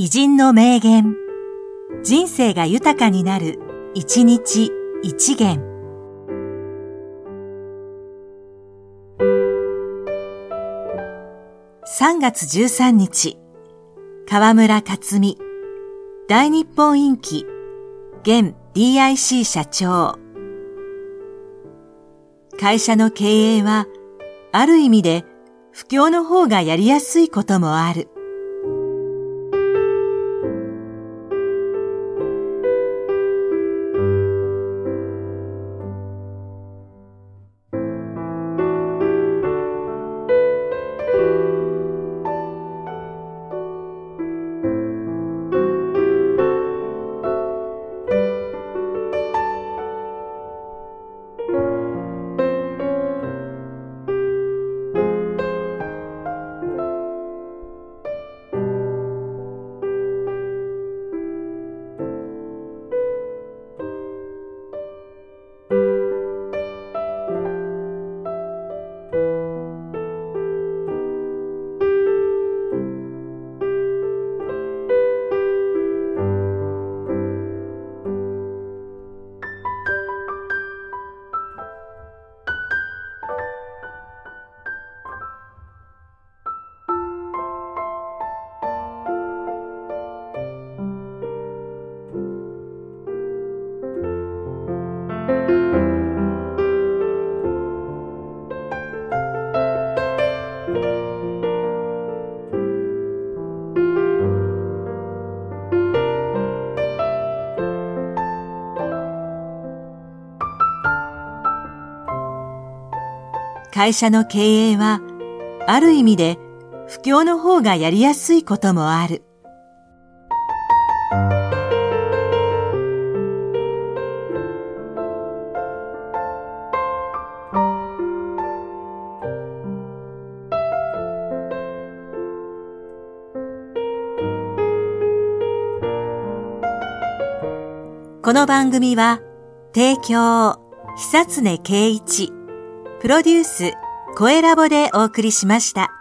偉人の名言。人生が豊かになる、一日一元。3月13日、河村克美、大日本インキ、現 DIC 社長。会社の経営は、ある意味で、不況の方がやりやすいこともある。会社の経営は、ある意味で不況の方がやりやすいこともある。この番組は、提供、久常圭一、プロデュース、声ラボでお送りしました。